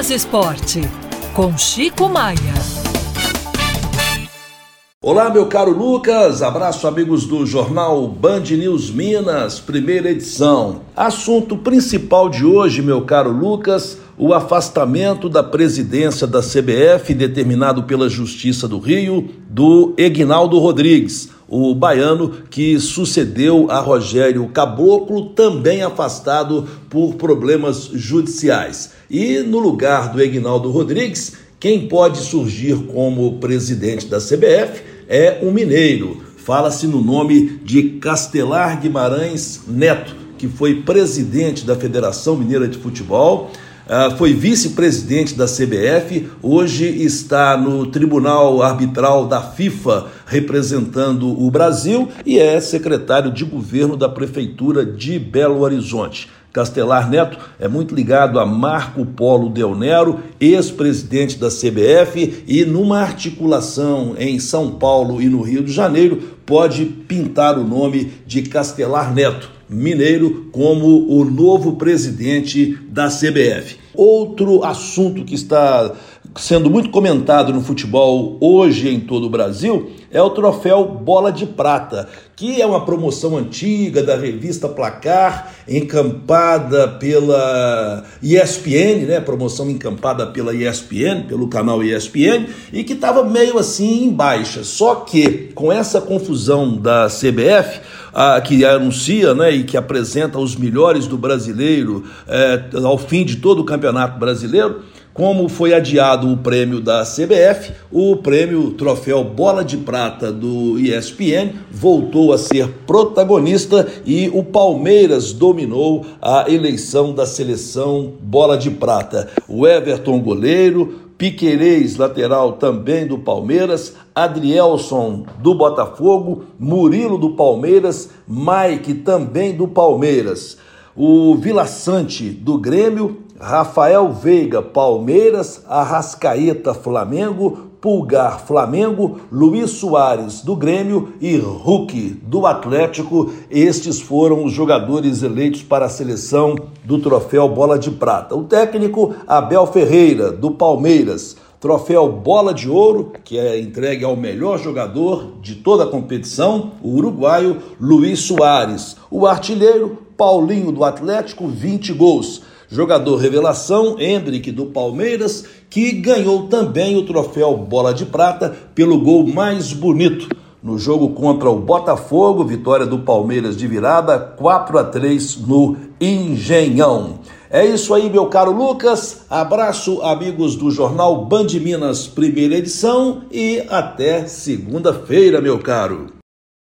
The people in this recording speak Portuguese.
Minas Esporte, com Chico Maia. Olá, meu caro Lucas, abraço amigos do jornal Band News Minas, primeira edição. Assunto principal de hoje, meu caro Lucas, o afastamento da presidência da CBF, determinado pela Justiça do Rio, do Egnaldo Rodrigues, o baiano que sucedeu a Rogério Caboclo, também afastado por problemas judiciais. E no lugar do Egnaldo Rodrigues, quem pode surgir como presidente da CBF é um mineiro. Fala-se no nome de Castelar Guimarães Neto, que foi presidente da Federação Mineira de Futebol, foi vice-presidente da CBF, hoje está no Tribunal Arbitral da FIFA representando o Brasil e é secretário de governo da Prefeitura de Belo Horizonte. Castelar Neto é muito ligado a Marco Polo Del Nero, ex-presidente da CBF, e numa articulação em São Paulo e no Rio de Janeiro, pode pintar o nome de Castelar Neto, mineiro, como o novo presidente da CBF. Outro assunto que está sendo muito comentado no futebol hoje em todo o Brasil é o troféu Bola de Prata, que é uma promoção antiga da revista Placar, encampada pela ESPN, né? Promoção encampada pela ESPN, pelo canal ESPN, e que estava meio assim em baixa. Só que com essa confusão da CBF, a, que anuncia né, e que apresenta os melhores do brasileiro é, ao fim de todo o campeonato brasileiro, como foi adiado o prêmio da CBF, o prêmio Troféu Bola de Prata do ESPN voltou a ser protagonista e o Palmeiras dominou a eleição da seleção Bola de Prata. O Everton, goleiro, Piquerez, lateral também do Palmeiras, Adrielson do Botafogo, Murilo do Palmeiras, Mike também do Palmeiras. O Vila Sante do Grêmio, Rafael Veiga, Palmeiras, Arrascaeta, Flamengo, Pulgar, Flamengo, Luiz Soares, do Grêmio e Hulk, do Atlético. Estes foram os jogadores eleitos para a seleção do troféu Bola de Prata. O técnico, Abel Ferreira, do Palmeiras. Troféu Bola de Ouro, que é entregue ao melhor jogador de toda a competição, o uruguaio Luiz Soares. O artilheiro, Paulinho do Atlético, 20 gols. Jogador revelação, Hendrick do Palmeiras, que ganhou também o troféu Bola de Prata pelo gol mais bonito. No jogo contra o Botafogo, vitória do Palmeiras de virada, 4 a 3 no Engenhão. É isso aí, meu caro Lucas. Abraço, amigos do jornal Band Minas, primeira edição, e até segunda-feira, meu caro.